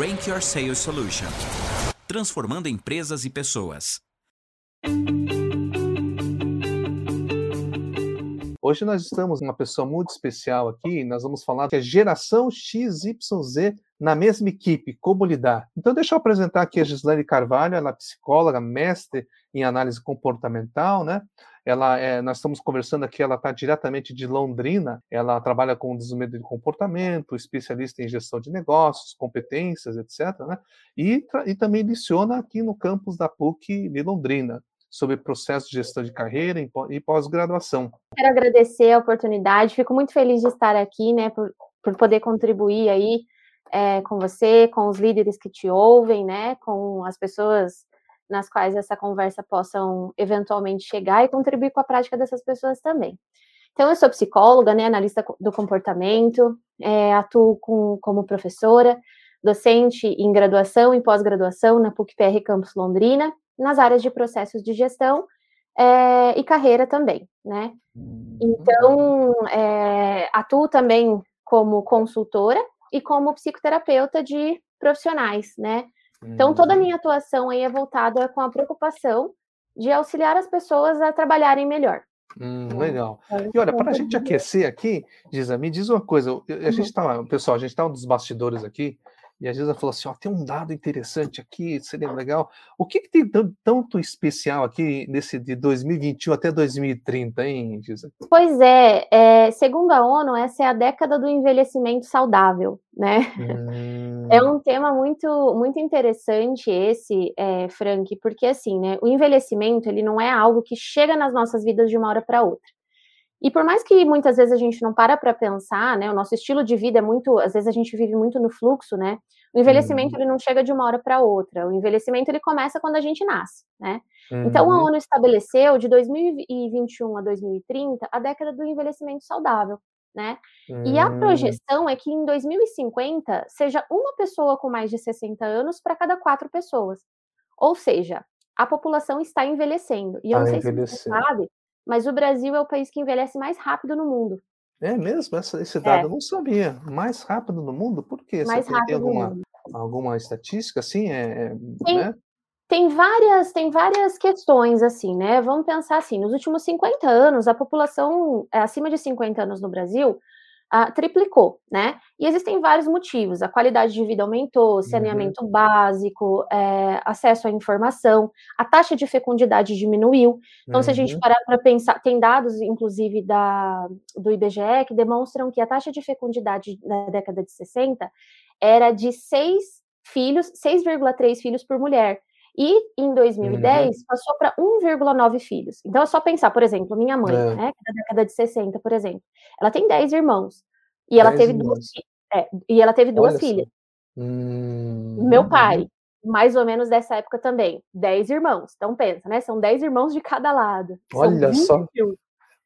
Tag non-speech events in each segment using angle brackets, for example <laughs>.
Rank Your Sales Solution transformando empresas e pessoas. Hoje nós estamos com uma pessoa muito especial aqui, nós vamos falar que é geração XYZ na mesma equipe, como lidar. Então deixa eu apresentar aqui a Gislaine Carvalho, ela é psicóloga, mestre em análise comportamental, né? Ela é, nós estamos conversando aqui, ela está diretamente de Londrina, ela trabalha com desenvolvimento de comportamento, especialista em gestão de negócios, competências, etc. Né? E, e também leciona aqui no campus da PUC de Londrina sobre processo de gestão de carreira e pós-graduação. Quero agradecer a oportunidade, fico muito feliz de estar aqui, né, por, por poder contribuir aí é, com você, com os líderes que te ouvem, né, com as pessoas nas quais essa conversa possam eventualmente chegar e contribuir com a prática dessas pessoas também. Então, eu sou psicóloga, né, analista do comportamento, é, atuo com, como professora, docente em graduação e pós-graduação na PUC-PR Campus Londrina, nas áreas de processos de gestão é, e carreira também, né? Hum, então, é, atuo também como consultora e como psicoterapeuta de profissionais, né? Então, toda a uhum. minha atuação aí é voltada com a preocupação de auxiliar as pessoas a trabalharem melhor. Hum, legal. E olha, para a gente aquecer aqui, Giza, me diz uma coisa. A gente está, pessoal, a gente está um dos bastidores aqui, e a Giza falou assim: ó, tem um dado interessante aqui, seria legal. O que, que tem tanto especial aqui nesse de 2021 até 2030, hein, Giza? Pois é, é, segundo a ONU, essa é a década do envelhecimento saudável, né? <laughs> Hum. É um tema muito, muito interessante esse, é, Frank, porque assim, né? O envelhecimento ele não é algo que chega nas nossas vidas de uma hora para outra. E por mais que muitas vezes a gente não para para pensar, né, o nosso estilo de vida é muito, às vezes a gente vive muito no fluxo, né? O envelhecimento uhum. ele não chega de uma hora para outra. O envelhecimento ele começa quando a gente nasce, né? Uhum. Então a. ONU estabeleceu de 2021 a 2030 a década do envelhecimento saudável, né? Uhum. E a hum. projeção é que em 2050 seja uma pessoa com mais de 60 anos para cada quatro pessoas. Ou seja, a população está envelhecendo. E eu não sei se você sabe, mas o Brasil é o país que envelhece mais rápido no mundo. É mesmo? Essa, esse dado é. eu não sabia. Mais rápido no mundo? Por quê? Mais Você rápido tem alguma, alguma estatística assim? É, é, tem, né? tem, várias, tem várias questões, assim, né? Vamos pensar assim: nos últimos 50 anos, a população é, acima de 50 anos no Brasil uh, triplicou, né? E existem vários motivos. A qualidade de vida aumentou, uhum. saneamento uhum. básico, é, acesso à informação, a taxa de fecundidade diminuiu. Então, uhum. se a gente uhum. parar para pensar, tem dados, inclusive, da, do IBGE, que demonstram que a taxa de fecundidade na década de 60 era de 6 filhos, 6,3 filhos por mulher. E em 2010 uhum. passou para 1,9 filhos. Então é só pensar, por exemplo, minha mãe, é. né, que é da década de 60, por exemplo, ela tem 10 irmãos. E ela teve irmãos. duas é, e ela teve duas Olha filhas. Hum, Meu pai, mais ou menos dessa época também, 10 irmãos. Então pensa, né? São 10 irmãos de cada lado. Olha só.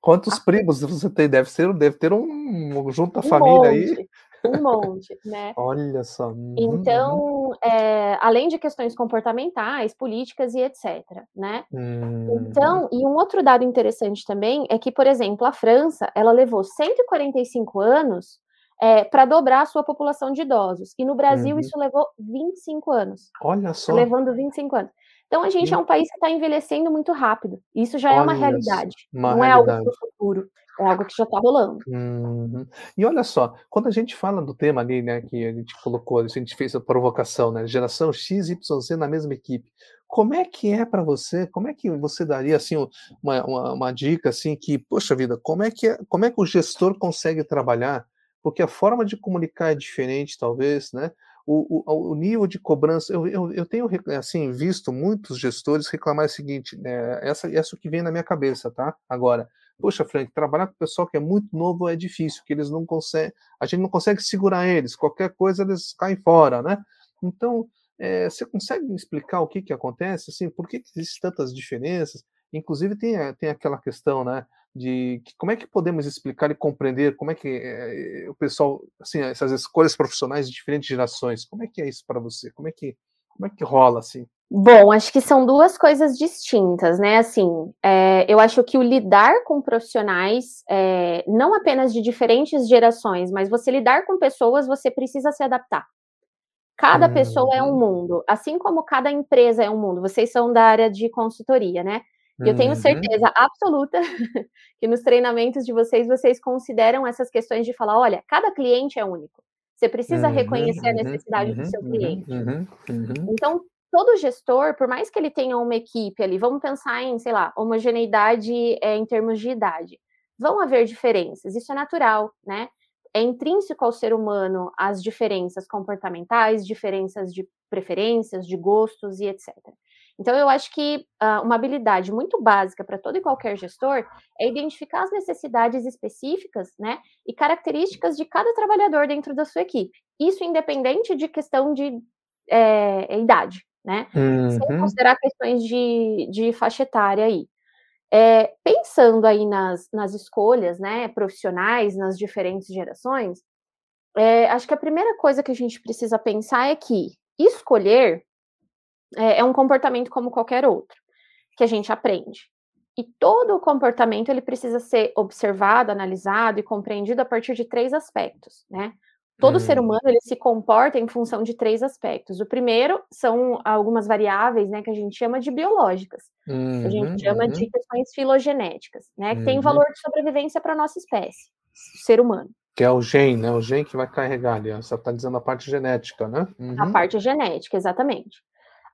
Quantos ah, primos você tem? Deve ser, deve ter um, junto à um família monte. aí um monte, né? Olha só. Então, é, além de questões comportamentais, políticas e etc, né? Uhum. Então, e um outro dado interessante também é que, por exemplo, a França, ela levou 145 anos é, para dobrar a sua população de idosos. E no Brasil, uhum. isso levou 25 anos. Olha só. Levando 25 anos. Então, a gente é um país que está envelhecendo muito rápido. Isso já olha é uma realidade. Uma não realidade. é algo do futuro. É algo que já está rolando. Uhum. E olha só, quando a gente fala do tema ali, né, que a gente colocou, a gente fez a provocação, né, geração X, Y, Z na mesma equipe. Como é que é para você? Como é que você daria assim uma, uma, uma, dica assim que, poxa vida, como é que é, como é que o gestor consegue trabalhar? Porque a forma de comunicar é diferente, talvez, né? O, o, o nível de cobrança, eu, eu, eu, tenho assim visto muitos gestores reclamar o seguinte, né, essa, essa que vem na minha cabeça, tá? Agora, Poxa, Frank, trabalhar com o pessoal que é muito novo é difícil, que eles não conseguem, a gente não consegue segurar eles, qualquer coisa eles caem fora, né? Então, é, você consegue explicar o que que acontece, assim, por que, que existem tantas diferenças? Inclusive tem, tem aquela questão, né, de que, como é que podemos explicar e compreender como é que é, o pessoal, assim, essas escolhas profissionais de diferentes gerações, como é que é isso para você? Como é que como é que rola assim? Bom, acho que são duas coisas distintas, né? Assim, é, eu acho que o lidar com profissionais, é, não apenas de diferentes gerações, mas você lidar com pessoas, você precisa se adaptar. Cada uhum. pessoa é um uhum. mundo, assim como cada empresa é um mundo. Vocês são da área de consultoria, né? E eu tenho uhum. certeza absoluta <laughs> que nos treinamentos de vocês, vocês consideram essas questões de falar: olha, cada cliente é único. Você precisa uhum, reconhecer a uhum, necessidade do seu cliente. Então, todo gestor, por mais que ele tenha uma equipe ali, vamos pensar em, sei lá, homogeneidade é, em termos de idade. Vão haver diferenças, isso é natural, né? É intrínseco ao ser humano as diferenças comportamentais, diferenças de preferências, de gostos e etc. Então, eu acho que uh, uma habilidade muito básica para todo e qualquer gestor é identificar as necessidades específicas, né, e características de cada trabalhador dentro da sua equipe. Isso independente de questão de é, idade, né? Uhum. Sem considerar questões de, de faixa etária aí. É, pensando aí nas, nas escolhas né, profissionais, nas diferentes gerações, é, acho que a primeira coisa que a gente precisa pensar é que escolher é, é um comportamento como qualquer outro, que a gente aprende. E todo o comportamento ele precisa ser observado, analisado e compreendido a partir de três aspectos, né? Todo hum. ser humano ele se comporta em função de três aspectos. O primeiro são algumas variáveis, né, que a gente chama de biológicas. Uhum, a gente chama uhum. de questões filogenéticas, né, que uhum. tem valor de sobrevivência para a nossa espécie, ser humano. Que é o gene, né? O gene que vai carregar ali. Você está dizendo a parte genética, né? A uhum. parte genética, exatamente.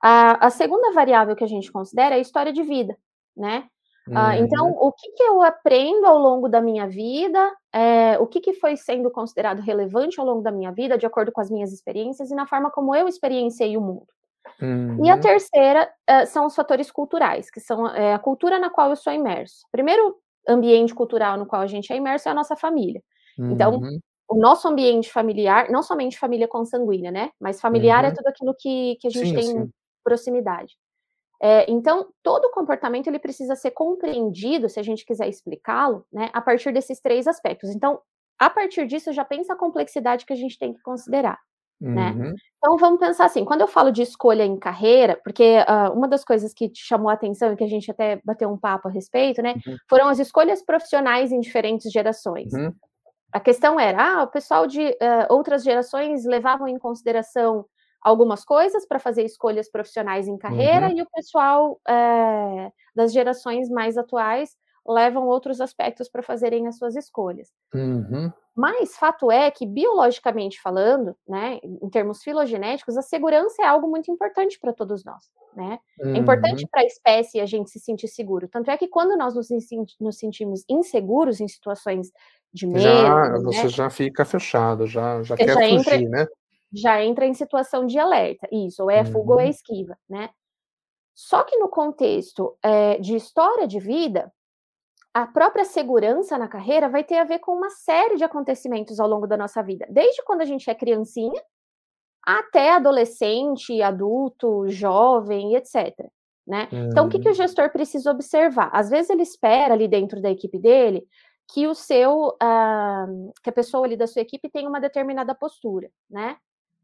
A, a segunda variável que a gente considera é a história de vida, né? Ah, então, uhum. o que, que, eu aprendo ao longo da minha vida, é, o que, que foi sendo considerado relevante ao longo da minha vida, de acordo com as minhas experiências e na forma como eu experienciei o mundo. Uhum. E a uhum. terceira é, são os fatores culturais, que são é, a cultura na qual eu sou imerso. O primeiro ambiente cultural no qual a gente é imerso é a nossa família. Então, uhum. Então, o nosso ambiente familiar, não somente família consanguínea, né? Mas familiar é uhum. tudo aquilo que, que a gente sim, tem sim. proximidade. É, então, todo comportamento ele precisa ser compreendido, se a gente quiser explicá-lo, né, a partir desses três aspectos. Então, a partir disso, já pensa a complexidade que a gente tem que considerar. Né? Uhum. Né? Então vamos pensar assim, quando eu falo de escolha em carreira, porque uh, uma das coisas que te chamou a atenção e que a gente até bateu um papo a respeito, né, uhum. foram as escolhas profissionais em diferentes gerações. Uhum. A questão era, ah, o pessoal de uh, outras gerações levavam em consideração algumas coisas para fazer escolhas profissionais em carreira uhum. e o pessoal é, das gerações mais atuais levam outros aspectos para fazerem as suas escolhas. Uhum. Mas fato é que, biologicamente falando, né, em termos filogenéticos, a segurança é algo muito importante para todos nós. Né? Uhum. É importante uhum. para a espécie a gente se sentir seguro. Tanto é que quando nós nos, nos sentimos inseguros em situações de medo. Já, né, você já fica fechado, já, já quer já fugir, entra, né? Já entra em situação de alerta, isso, ou é uhum. fuga ou é uhum. esquiva, né? Só que no contexto é, de história de vida, a própria segurança na carreira vai ter a ver com uma série de acontecimentos ao longo da nossa vida, desde quando a gente é criancinha até adolescente, adulto, jovem, etc. Né? Uhum. Então, o que, que o uhum. gestor precisa observar? Às vezes ele espera ali dentro da equipe dele que o seu, uh, que a pessoa ali da sua equipe tenha uma determinada postura, né?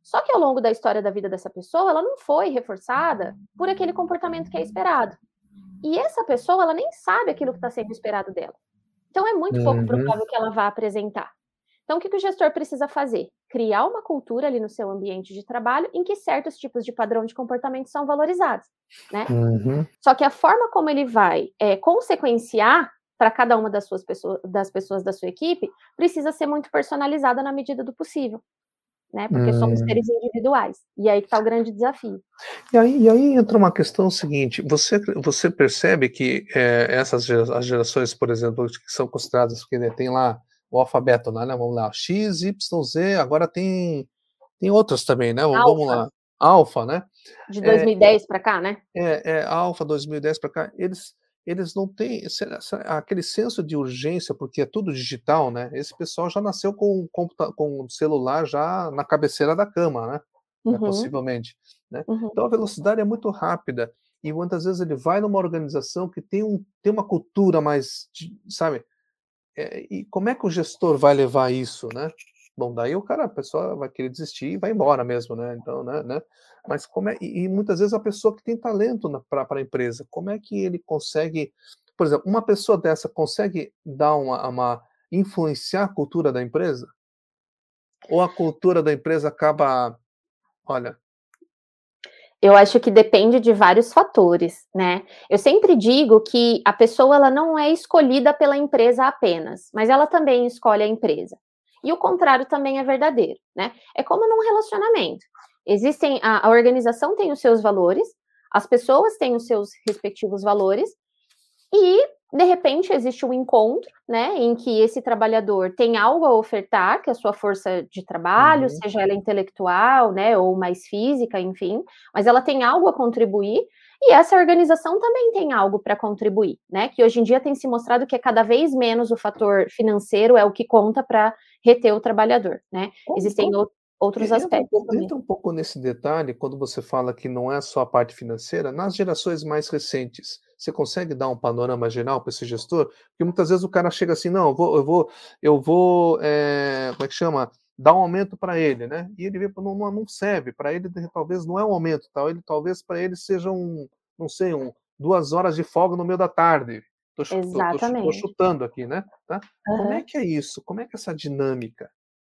Só que ao longo da história da vida dessa pessoa, ela não foi reforçada por aquele comportamento que é esperado. E essa pessoa, ela nem sabe aquilo que está sendo esperado dela. Então, é muito pouco uhum. provável que ela vá apresentar. Então, o que, que o gestor precisa fazer? Criar uma cultura ali no seu ambiente de trabalho em que certos tipos de padrão de comportamento são valorizados, né? Uhum. Só que a forma como ele vai é, consequenciar para cada uma das suas pessoas, das pessoas da sua equipe, precisa ser muito personalizada na medida do possível né? Porque hum. somos seres individuais. E aí que está o grande desafio. E aí, e aí entra uma questão seguinte: você, você percebe que é, essas as gerações, por exemplo, que são consideradas, porque né, tem lá o alfabeto né? Vamos lá, X, Y, Z, agora tem, tem outras também, né? Vamos lá. Alfa, né? De 2010 é, para cá, né? É, é Alfa 2010 para cá. Eles eles não têm aquele senso de urgência, porque é tudo digital, né? Esse pessoal já nasceu com, com o celular já na cabeceira da cama, né? né uhum. né? Possivelmente. Né? Uhum. Então a velocidade é muito rápida e muitas vezes ele vai numa organização que tem, um, tem uma cultura mais, sabe? É, e como é que o gestor vai levar isso, né? Bom, daí o cara, a pessoa vai querer desistir e vai embora mesmo, né? Então, né? né? Mas como é. E, e muitas vezes a pessoa que tem talento para a empresa, como é que ele consegue. Por exemplo, uma pessoa dessa consegue dar uma, uma. influenciar a cultura da empresa? Ou a cultura da empresa acaba Olha. Eu acho que depende de vários fatores, né? Eu sempre digo que a pessoa ela não é escolhida pela empresa apenas, mas ela também escolhe a empresa. E o contrário também é verdadeiro, né? É como num relacionamento. Existem a, a organização tem os seus valores, as pessoas têm os seus respectivos valores e de repente existe um encontro, né, em que esse trabalhador tem algo a ofertar, que é a sua força de trabalho, uhum. seja ela intelectual, né, ou mais física, enfim, mas ela tem algo a contribuir, e essa organização também tem algo para contribuir, né, que hoje em dia tem se mostrado que é cada vez menos o fator financeiro é o que conta para reter o trabalhador, né, como, existem outros aspectos. Entra um pouco nesse detalhe, quando você fala que não é só a parte financeira, nas gerações mais recentes, você consegue dar um panorama geral para esse gestor? Porque muitas vezes o cara chega assim, não, eu vou, eu vou, eu vou é, como é que chama? Dar um aumento para ele, né? E ele vê, não, não serve, para ele talvez não é um aumento, tal, ele, talvez para ele seja um, não sei, um, duas horas de folga no meio da tarde. Estou chutando aqui, né? Tá? Uhum. Como é que é isso? Como é que é essa dinâmica?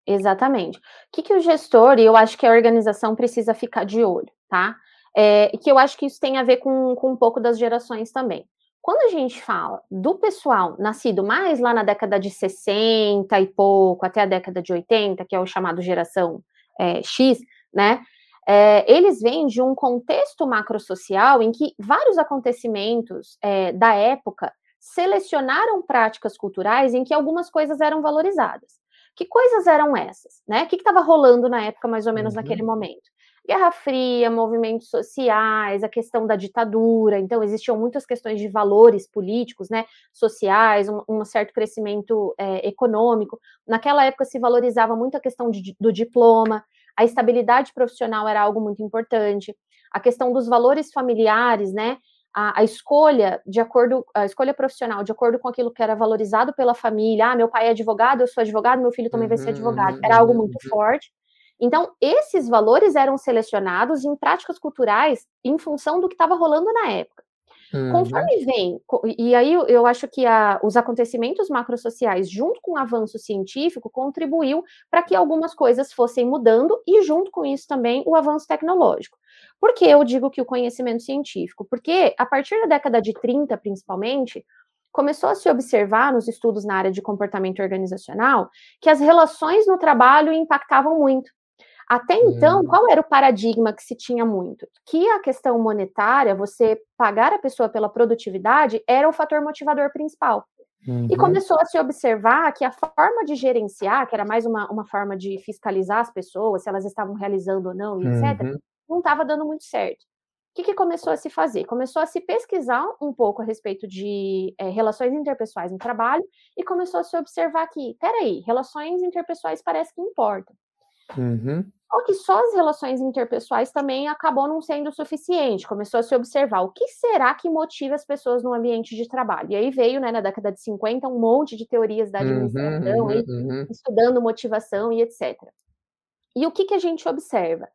Exatamente. O que, que o gestor, e eu acho que a organização precisa ficar de olho, tá? É, que eu acho que isso tem a ver com, com um pouco das gerações também. Quando a gente fala do pessoal nascido mais lá na década de 60 e pouco, até a década de 80, que é o chamado geração é, X, né? É, eles vêm de um contexto macrosocial em que vários acontecimentos é, da época selecionaram práticas culturais em que algumas coisas eram valorizadas. Que coisas eram essas? Né? O que estava rolando na época, mais ou menos, uhum. naquele momento? Guerra Fria, movimentos sociais, a questão da ditadura, então existiam muitas questões de valores políticos, né, sociais, um, um certo crescimento é, econômico. Naquela época se valorizava muito a questão de, do diploma, a estabilidade profissional era algo muito importante, a questão dos valores familiares, né, a, a, escolha de acordo, a escolha profissional, de acordo com aquilo que era valorizado pela família. Ah, meu pai é advogado, eu sou advogado, meu filho também uhum, vai ser uhum, advogado. Era algo muito uhum. forte. Então, esses valores eram selecionados em práticas culturais em função do que estava rolando na época. Uhum. Conforme vem, e aí eu acho que a, os acontecimentos macrosociais, junto com o avanço científico, contribuiu para que algumas coisas fossem mudando e, junto com isso, também o avanço tecnológico. Por que eu digo que o conhecimento científico? Porque a partir da década de 30, principalmente, começou a se observar nos estudos na área de comportamento organizacional que as relações no trabalho impactavam muito. Até então, hum. qual era o paradigma que se tinha muito? Que a questão monetária, você pagar a pessoa pela produtividade, era o fator motivador principal. Uhum. E começou a se observar que a forma de gerenciar, que era mais uma, uma forma de fiscalizar as pessoas, se elas estavam realizando ou não, etc., uhum. não estava dando muito certo. O que, que, começou a se fazer? Começou a se pesquisar um pouco a respeito de é, relações interpessoais no trabalho e começou a se observar que, peraí, relações interpessoais parece que importam. Uhum. Só que só as relações interpessoais também acabou não sendo suficiente. Começou a se observar o que será que motiva as pessoas no ambiente de trabalho. E aí veio, né, na década de 50, um monte de teorias da uhum, administração, uhum, uhum. estudando motivação e etc. E o que, que a gente observa?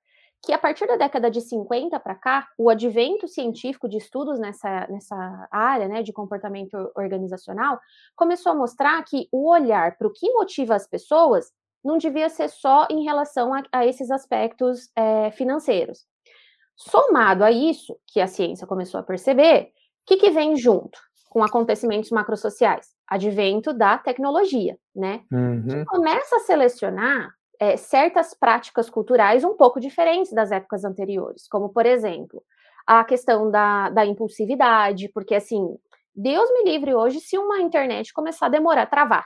Que a partir da década de 50 para cá, o advento científico de estudos nessa, nessa área né, de comportamento organizacional começou a mostrar que o olhar para o que motiva as pessoas não devia ser só em relação a, a esses aspectos é, financeiros. Somado a isso, que a ciência começou a perceber, o que, que vem junto com acontecimentos macrosociais? Advento da tecnologia, né? Uhum. Que começa a selecionar é, certas práticas culturais um pouco diferentes das épocas anteriores, como, por exemplo, a questão da, da impulsividade, porque, assim, Deus me livre hoje se uma internet começar a demorar a travar.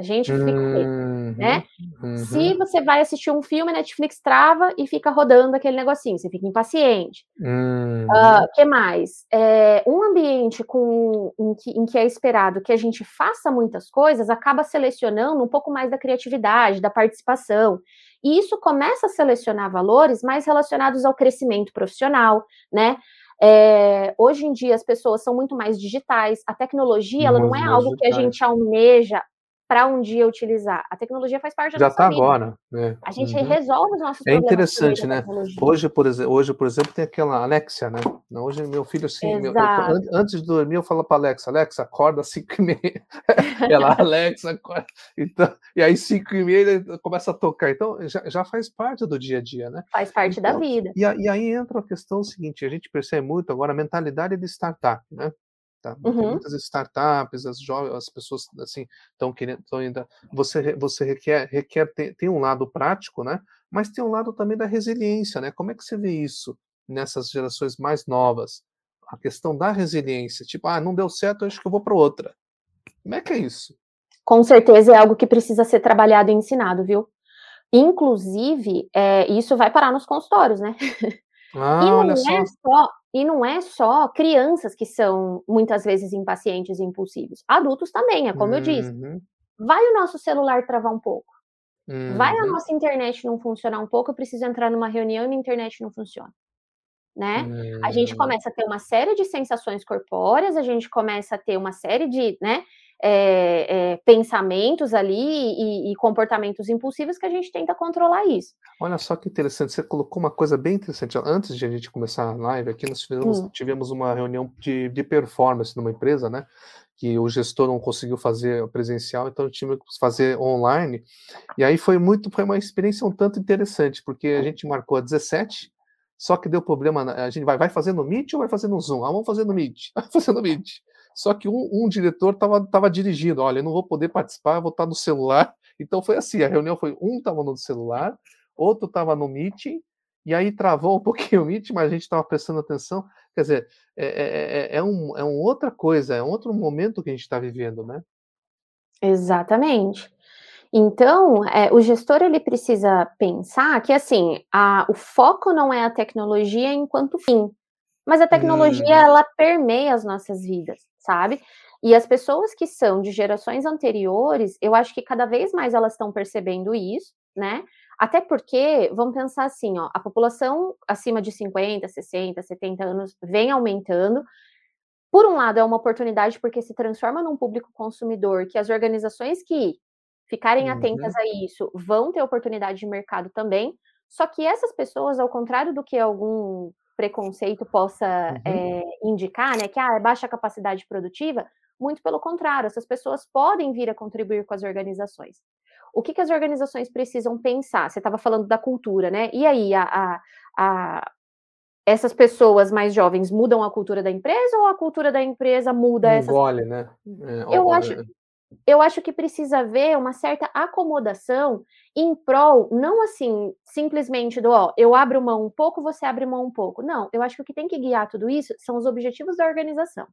A gente fica uhum, né? Uhum. Se você vai assistir um filme, a Netflix trava e fica rodando aquele negocinho, você fica impaciente. Uhum. Uh, que mais? É, um ambiente com, em que, em que é esperado que a gente faça muitas coisas acaba selecionando um pouco mais da criatividade, da participação. E isso começa a selecionar valores mais relacionados ao crescimento profissional, né? É, hoje em dia as pessoas são muito mais digitais, a tecnologia ela não é algo que a gente almeja para um dia utilizar. A tecnologia faz parte Já da nossa está agora, né? A gente Uhum. resolve os nossos É problemas meio interessante, da né? Hoje, por exemplo, hoje, por exemplo, tem aquela Alexia, né? Hoje meu filho assim, meu- eu- antes de dormir eu falo para Alexa, Alexa, acorda às 5 e meia. <laughs> Ela, Alexa, acorda. Então, e aí 5 e meia ele começa a tocar. Então já, já faz parte do dia a dia, né? Faz parte da Então, vida. E, a- e aí entra a questão seguinte, a gente percebe muito agora a mentalidade de startup, né? Tá? Tem Uhum. muitas startups, as jovens, as pessoas assim estão querendo, estão ainda. Você você requer requer tem, tem um lado prático, né? Mas tem um lado também da resiliência, né? Como é que você vê isso nessas gerações mais novas? A questão da resiliência, tipo, ah, não deu certo, acho que eu vou para outra. Como é que é isso? Com certeza é algo que precisa ser trabalhado e ensinado, viu? Inclusive, é, isso vai parar nos consultórios, né? <laughs> Ah, E não é só. só, e não é só crianças que são muitas vezes impacientes e impulsivos. Adultos também, é como eu disse. Uhum, Vai o nosso celular travar um pouco. Vai a uhum, nossa internet não funcionar um pouco, eu preciso entrar numa reunião e minha internet não funciona. Né? A gente uhum. começa a ter uma série de sensações corpóreas, a gente começa a ter uma série de né, é, é, pensamentos ali e, e comportamentos impulsivos que a gente tenta controlar isso. Olha só que interessante, você colocou uma coisa bem interessante. Antes de a gente começar a live aqui, nós tivemos, Hum. tivemos uma reunião de, de performance numa empresa, né? Que o gestor não conseguiu fazer presencial, então tive que fazer online. E aí foi muito, foi uma experiência um tanto interessante, porque a gente marcou a 17, só que deu problema. A gente vai, vai fazer no Meet ou vai fazer no Zoom? Ah, vamos fazer no Meet. <laughs> Vai fazer no Meet. Só que um, um diretor estava tava dirigindo, olha, eu não vou poder participar, eu vou estar no celular. <laughs> Então foi assim, a reunião foi um estava no celular, outro estava no meeting, e aí travou <laughs> um pouquinho o meeting, mas a gente estava prestando atenção. Quer dizer, é, é, é, é um, é um outra coisa, é um outro momento que a gente está vivendo, né? Exatamente. Então, é, o gestor ele precisa pensar que assim, a, o foco não é a tecnologia enquanto fim, mas a tecnologia Uhum. ela permeia as nossas vidas, sabe? E as pessoas que são de gerações anteriores, eu acho que cada vez mais elas estão percebendo isso, né? Até porque, vamos pensar assim, ó, a população acima de 50, 60, 70 anos vem aumentando. Por um lado, é uma oportunidade porque se transforma num público consumidor que as organizações que ficarem atentas Uhum. a isso vão ter oportunidade de mercado também. Só que essas pessoas, ao contrário do que algum preconceito possa Uhum. é, indicar, né, que ah, é baixa capacidade produtiva, muito pelo contrário, essas pessoas podem vir a contribuir com as organizações. O que, que as organizações precisam pensar? Você estava falando da cultura, né? E aí, a, a, a, essas pessoas mais jovens mudam a cultura da empresa ou a cultura da empresa muda essas Engole, né? É, ó, eu ó, acho, é, eu acho que precisa haver uma certa acomodação em prol, não assim, simplesmente do ó, eu abro mão um pouco, você abre mão um pouco. Não, eu acho que o que tem que guiar tudo isso são os objetivos da organização.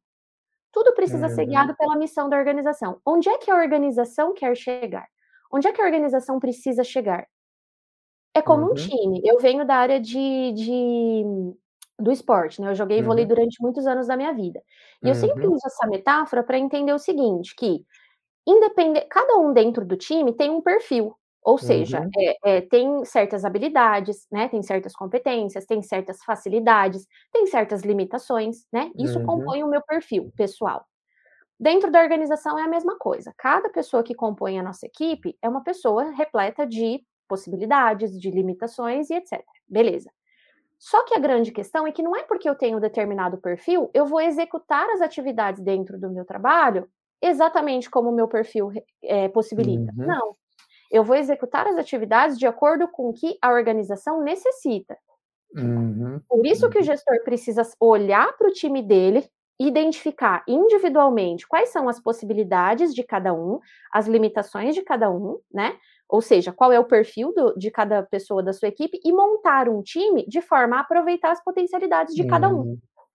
Tudo precisa ser Uhum. guiado pela missão da organização. Onde é que a organização quer chegar? Onde é que a organização precisa chegar? É como um Uhum. time. Eu venho da área de, de- do esporte, né? Eu joguei vôlei Uhum. durante muitos anos da minha vida. E eu sempre Uhum. uso essa metáfora para entender o seguinte, que independente, cada um dentro do time tem um perfil. Ou seja, Uhum. é, é, tem certas habilidades, né? Tem certas competências, tem certas facilidades, tem certas limitações, né? Isso Uhum. compõe o meu perfil pessoal. Dentro da organização é a mesma coisa. Cada pessoa que compõe a nossa equipe é uma pessoa repleta de possibilidades, de limitações e etc. Beleza. Só que a grande questão é que não é porque eu tenho determinado perfil, eu vou executar as atividades dentro do meu trabalho exatamente como o meu perfil é, possibilita. Uhum. Não. Eu vou executar as atividades de acordo com o que a organização necessita. Uhum. Por isso que o Uhum. gestor precisa olhar para o time dele, identificar individualmente quais são as possibilidades de cada um, as limitações de cada um, né? Ou seja, qual é o perfil do, de cada pessoa da sua equipe e montar um time de forma a aproveitar as potencialidades de cada um.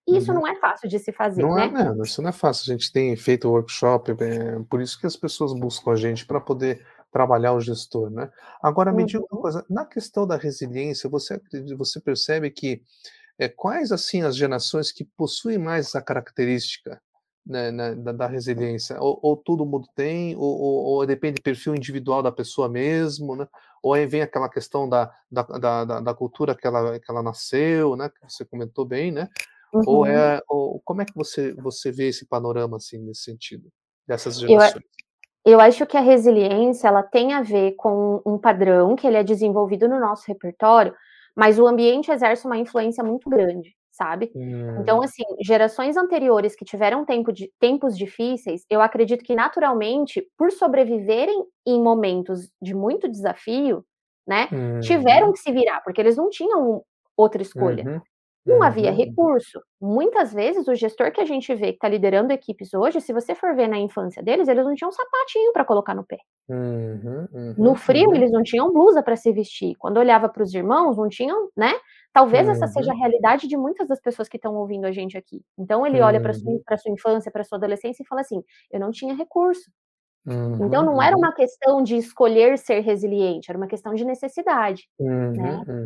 E isso Uhum. não é fácil de se fazer, Não é, né? não, isso não é fácil. A gente tem feito workshop, é por isso que as pessoas buscam a gente para poder trabalhar o gestor, né? Agora me diga uma Uhum. coisa, na questão da resiliência, você você percebe que é, quais assim as gerações que possuem mais essa característica né, né, da, da resiliência? Ou, ou todo mundo tem, ou, ou, ou depende do perfil individual da pessoa mesmo, né? Ou aí vem aquela questão da, da, da, da- da cultura que ela, que ela nasceu, né? Que você comentou bem, né? Ou Uhum. é, ou como é que você você vê esse panorama assim nesse sentido dessas Eu, gerações? Eu acho que a resiliência ela tem a ver com um padrão que ele é desenvolvido no nosso repertório, mas o ambiente exerce uma influência muito grande, sabe? Hum. Então, assim, gerações anteriores que tiveram tempo de, tempos difíceis, eu acredito que naturalmente, por sobreviverem em momentos de muito desafio, né, hum. tiveram que se virar, porque eles não tinham outra escolha. Uhum. Não uhum. havia recurso. Muitas vezes, o gestor que a gente vê que está liderando equipes hoje, se você for ver na infância deles, eles não tinham um sapatinho para colocar no pé. Uhum, uhum, no frio, uhum. eles não tinham blusa para se vestir. Quando olhava para os irmãos, não tinham, né? Talvez essa seja a uhum. realidade de muitas das pessoas que estão ouvindo a gente aqui. Então, ele olha para sua, uhum. sua infância, para sua adolescência e fala assim: eu não tinha recurso. Então, não era uma questão de escolher ser resiliente, era uma questão de necessidade.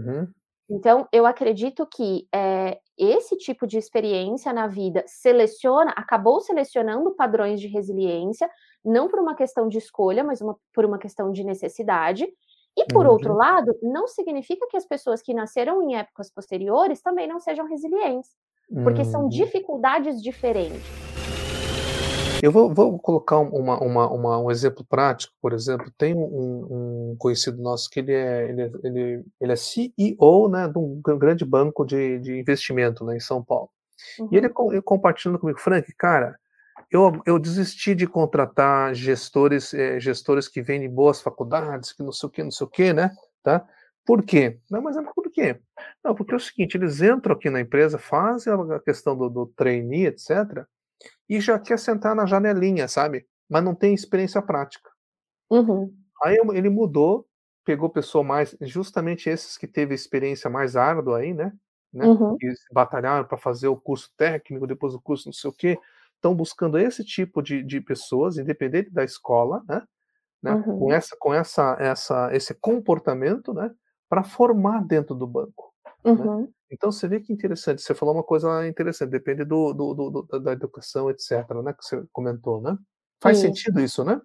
né? Então, eu acredito que é, esse tipo de experiência na vida seleciona, acabou selecionando padrões de resiliência, não por uma questão de escolha, mas uma, por uma questão de necessidade. E por uhum. outro lado, não significa que as pessoas que nasceram em épocas posteriores também não sejam resilientes, porque uhum. são dificuldades diferentes. Eu vou, vou colocar uma, uma, uma, um exemplo prático, por exemplo, tem um, um conhecido nosso que ele é, ele, é, ele, ele é CEO né, de um grande banco de, de investimento né, em São Paulo. Uhum. E ele, ele compartilhando comigo, Frank, cara, eu, eu desisti de contratar gestores, eh, gestores que vêm de boas faculdades, que não sei o que, não sei o que, né? Tá? Por quê? Não, mas é por quê? Não, porque é o seguinte, eles entram aqui na empresa, fazem a questão do, do trainee, etc., e já quer sentar na janelinha, sabe? Mas não tem experiência prática. Uhum. Aí ele mudou, pegou pessoa mais, justamente esses que teve experiência mais árdua aí, né? né? Uhum. Que batalharam para fazer o curso técnico, depois o curso não sei o quê. Estão buscando esse tipo de, de pessoas, independente da escola, né? né? Uhum. Com, essa, com essa, essa, esse comportamento, né? Para formar dentro do banco. Né? Uhum. Né? Então você vê que interessante, você falou uma coisa interessante, depende do, do, do da educação, etc., né, que você comentou, né? Faz Sim. sentido isso, né?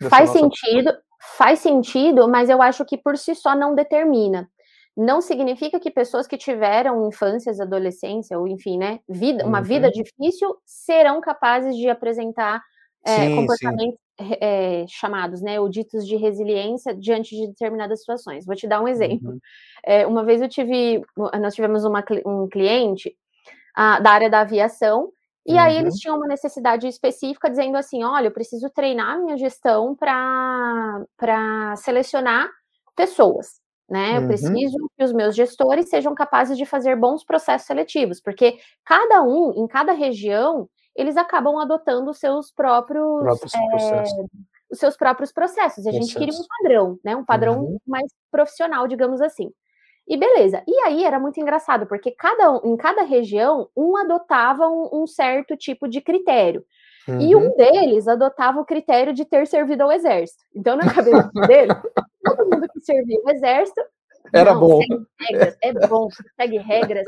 Nessa faz nossa... sentido, faz sentido, mas eu acho que por si só não determina. Não significa que pessoas que tiveram infâncias, adolescência, ou enfim, né, vida, uma uhum. vida difícil, serão capazes de apresentar é, comportamentos é, chamados, né, ou ditos de resiliência diante de determinadas situações. Vou te dar um exemplo. Uhum. É, uma vez eu tive, nós tivemos uma, um cliente ah, da área da aviação, e uhum. aí eles tinham uma necessidade específica, dizendo assim: olha, eu preciso treinar minha gestão para selecionar pessoas. Né? Eu uhum. preciso que os meus gestores sejam capazes de fazer bons processos seletivos, porque cada um, em cada região, eles acabam adotando os seus próprios, próprios é, os seus próprios processos. E a Processo. gente queria um padrão, né? Um padrão uhum. mais profissional, digamos assim. E beleza. E aí era muito engraçado, porque cada, em cada região, um adotava um, um certo tipo de critério. Uhum. E um uhum. deles adotava o critério de ter servido ao exército. Então, na cabeça dele, <laughs> todo mundo que servia ao exército. Era não, bom. Regras, é bom, segue regras,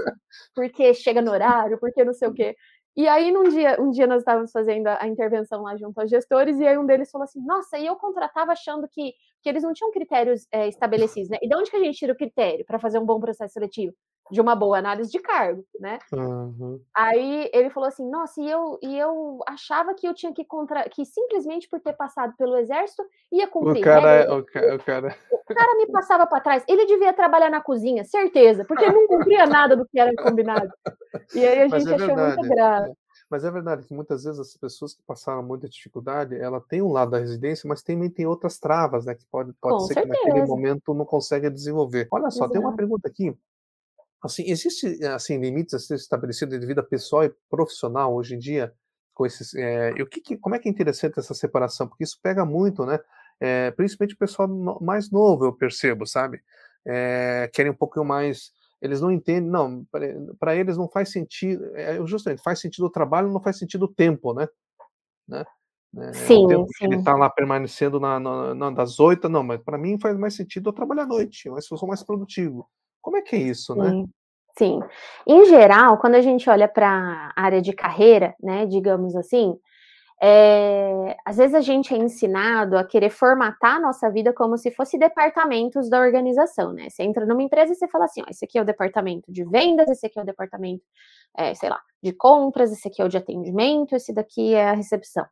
porque chega no horário, porque não sei o quê. E aí, num dia, um dia nós estávamos fazendo a, intervenção lá junto aos gestores, e aí um deles falou assim: Nossa, e eu contratava achando que, que eles não tinham critérios é, estabelecidos, né? E de onde que a gente tira o critério para fazer um bom processo seletivo? De uma boa análise de cargo, né? Uhum. Aí ele falou assim: Nossa, e eu, e eu achava que eu tinha que contra... que simplesmente por ter passado pelo exército ia cumprir. O cara, é, o, ca... o cara... o cara me passava para trás. Ele devia trabalhar na cozinha, certeza, porque não cumpria nada do que era combinado. E aí a gente é achou verdade. muito grave. Mas é verdade que muitas vezes as pessoas que passaram muita dificuldade, ela tem um lado da residência, mas também tem outras travas, né? Que pode, pode ser certeza. que naquele momento não consegue desenvolver. Olha só, Exato. tem uma pergunta aqui. Assim, existe assim limites a ser estabelecidos de vida pessoal e profissional hoje em dia com esses? É, e o que, que, como é que é interessante essa separação? Porque isso pega muito, né? É, principalmente o pessoal mais novo, eu percebo, sabe? É, querem um pouquinho mais eles não entendem, não, para eles não faz sentido, é, justamente, faz sentido o trabalho, não faz sentido o tempo, né? né? É, sim, sim. ele está lá permanecendo na, na, na, das oito, não, mas para mim faz mais sentido eu trabalhar à noite, mas eu sou mais produtivo. Como é que é isso, né? sim. né? Sim. Em geral, quando a gente olha para a área de carreira, né, digamos assim, é, às vezes a gente é ensinado a querer formatar a nossa vida como se fosse departamentos da organização, né? Você entra numa empresa e você fala assim, ó, esse aqui é o departamento de vendas, esse aqui é o departamento, é, sei lá, de compras, esse aqui é o de atendimento, esse daqui é a recepção.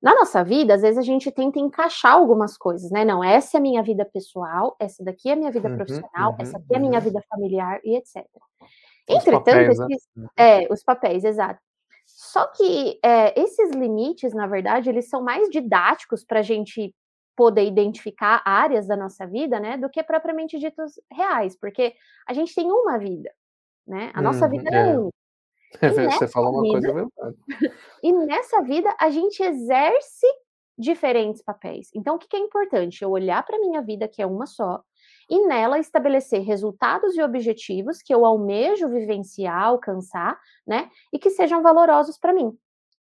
Na nossa vida, às vezes a gente tenta encaixar algumas coisas, né? Não, essa é a minha vida pessoal, essa daqui é a minha vida uhum, profissional, uhum, essa aqui é a minha uhum. vida familiar e etc. Entretanto, papéis, né? esses, né? é, os papéis, exato. Só que é, esses limites, na verdade, eles são mais didáticos para a gente poder identificar áreas da nossa vida, né, do que propriamente ditos reais, porque a gente tem uma vida, né? A nossa vida é, é única. <laughs> Você falou uma vida, coisa verdade. <laughs> E nessa vida a gente exerce diferentes papéis. Então, o que é importante? Eu olhar para a minha vida, que é uma só, e nela estabelecer resultados e objetivos que eu almejo vivenciar, alcançar, né? E que sejam valorosos para mim.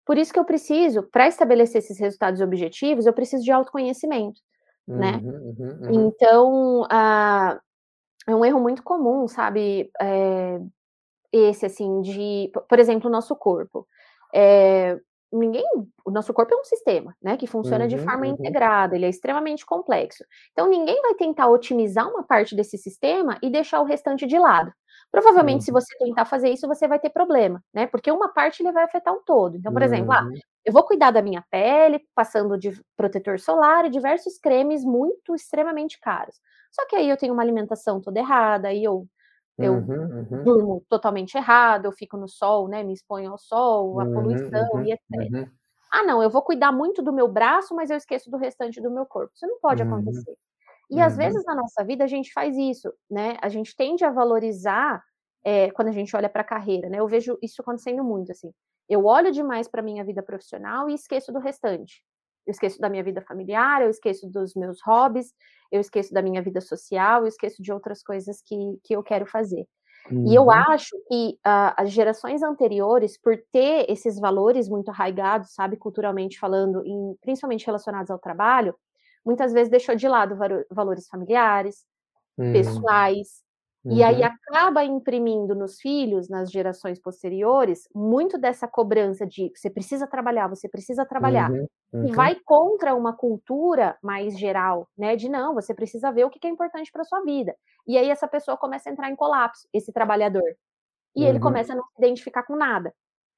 Por isso que eu preciso, para estabelecer esses resultados e objetivos, eu preciso de autoconhecimento, né? Uhum, uhum, uhum. Então, uh, é um erro muito comum, sabe? É, esse, assim, de, por exemplo, o nosso corpo. É, ninguém, o nosso corpo é um sistema, né, que funciona uhum, de forma uhum. integrada, ele é extremamente complexo. Então ninguém vai tentar otimizar uma parte desse sistema e deixar o restante de lado. Provavelmente, uhum. se você tentar fazer isso, você vai ter problema, né? Porque uma parte ele vai afetar o todo. Então, por exemplo, ah, uhum. eu vou cuidar da minha pele, passando de protetor solar e diversos cremes muito extremamente caros. Só que aí eu tenho uma alimentação toda errada, aí eu eu uhum, uhum. durmo totalmente errado, eu fico no sol, né? Me exponho ao sol, a uhum, poluição uhum, e etc. Uhum. Ah, não, eu vou cuidar muito do meu braço, mas eu esqueço do restante do meu corpo. Isso não pode uhum. acontecer. E às vezes na nossa vida a gente faz isso, né? A gente tende a valorizar é, quando a gente olha para a carreira, né? Eu vejo isso acontecendo muito assim. Eu olho demais para minha vida profissional e esqueço do restante. Eu esqueço da minha vida familiar, eu esqueço dos meus hobbies, eu esqueço da minha vida social, eu esqueço de outras coisas que, que eu quero fazer. Uhum. E eu uhum. acho que uh, as gerações anteriores, por ter esses valores muito arraigados, sabe, culturalmente falando, em, principalmente relacionados ao trabalho, muitas vezes deixou de lado valores familiares, uhum. pessoais, e aí uhum. acaba imprimindo nos filhos, nas gerações posteriores, muito dessa cobrança de você precisa trabalhar, você precisa trabalhar. Uhum. Uhum. E vai contra uma cultura mais geral, né? De não, você precisa ver o que é importante para sua vida. E aí essa pessoa começa a entrar em colapso, esse trabalhador. E ele uhum. começa a não se identificar com nada.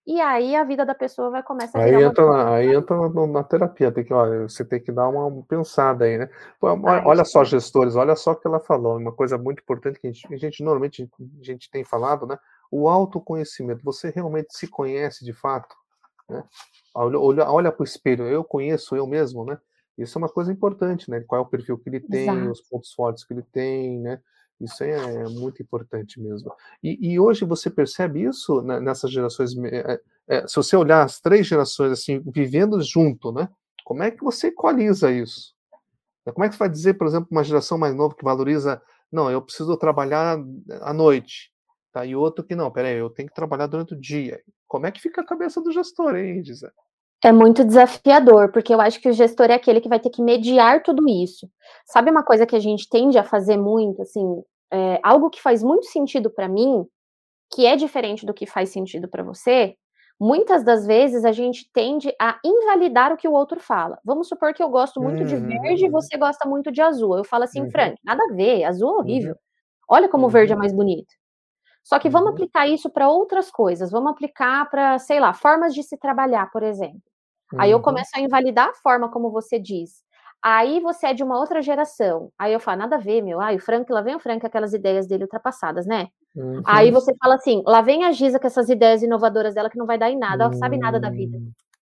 E aí a vida da pessoa vai começar a aí entra, uma... Aí entra na, terapia, tem que, olha, você tem que dar uma pensada aí, né? olha só, gestores, olha só o que ela falou, uma coisa muito importante que a gente, a gente normalmente a gente tem falado, né? O autoconhecimento. Você realmente se conhece de fato? Né? Olha, olha, olha para o espelho, eu conheço eu mesmo, né? Isso é uma coisa importante, né? Qual é o perfil que ele tem, Exato. os pontos fortes que ele tem, né? Isso é muito importante mesmo. E, e hoje você percebe isso né, nessas gerações. É, é, se você olhar as três gerações assim vivendo junto, né? Como é que você equaliza isso? Como é que você vai dizer, por exemplo, uma geração mais nova que valoriza, não, eu preciso trabalhar à noite, tá? E outro que não, peraí, eu tenho que trabalhar durante o dia. Como é que fica a cabeça do gestor, hein, Gisele? É muito desafiador, porque eu acho que o gestor é aquele que vai ter que mediar tudo isso. Sabe uma coisa que a gente tende a fazer muito, assim, é, algo que faz muito sentido para mim, que é diferente do que faz sentido para você, muitas das vezes a gente tende a invalidar o que o outro fala. Vamos supor que eu gosto muito uhum. de verde e você gosta muito de azul. Eu falo assim, uhum. Frank, nada a ver, azul é horrível. Uhum. Olha como o verde é uhum. mais bonito. Só que vamos uhum. aplicar isso para outras coisas, vamos aplicar para, sei lá, formas de se trabalhar, por exemplo. Aí eu uhum. começo a invalidar a forma como você diz. Aí você é de uma outra geração. Aí eu falo, nada a ver, meu. Ai, o Frank, lá vem o Frank, aquelas ideias dele ultrapassadas, né? Uhum. Aí você fala assim, lá vem a Giza com essas ideias inovadoras dela que não vai dar em nada, ela sabe nada da vida.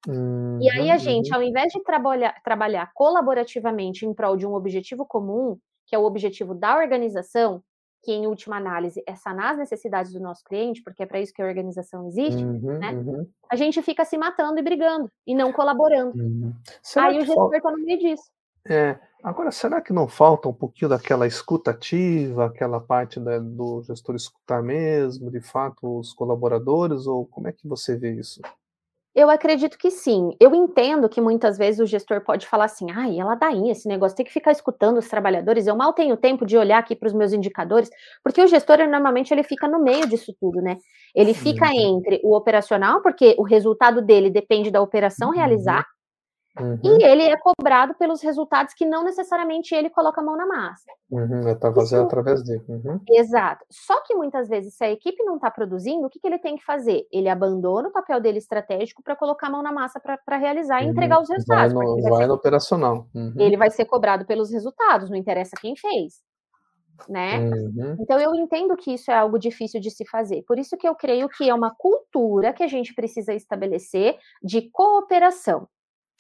Uhum. E aí a gente, uhum. ao invés de trabalhar, trabalhar colaborativamente em prol de um objetivo comum, que é o objetivo da organização, que em última análise é sanar as necessidades do nosso cliente, porque é para isso que a organização existe, uhum, né? Uhum. A gente fica se matando e brigando e não colaborando. Uhum. Aí o gestor está no meio disso. É, agora, será que não falta um pouquinho daquela escutativa, aquela parte né, do gestor escutar mesmo, de fato, os colaboradores, ou como é que você vê isso? Eu acredito que sim. Eu entendo que muitas vezes o gestor pode falar assim: ai, ela dá em esse negócio, tem que ficar escutando os trabalhadores. Eu mal tenho tempo de olhar aqui para os meus indicadores, porque o gestor normalmente ele fica no meio disso tudo, né? Ele fica entre o operacional, porque o resultado dele depende da operação uhum. realizar, Uhum. E ele é cobrado pelos resultados que não necessariamente ele coloca a mão na massa. Uhum, para fazer Isso... através dele. Uhum. Exato. Só que muitas vezes, se a equipe não está produzindo, o que, que ele tem que fazer? Ele abandona o papel dele estratégico para colocar a mão na massa para realizar e entregar os resultados. Vai no, vai vai no operacional. Uhum. Ele vai ser cobrado pelos resultados, não interessa quem fez. Né? Uhum. Então eu entendo que isso é algo difícil de se fazer. Por isso que eu creio que é uma cultura que a gente precisa estabelecer de cooperação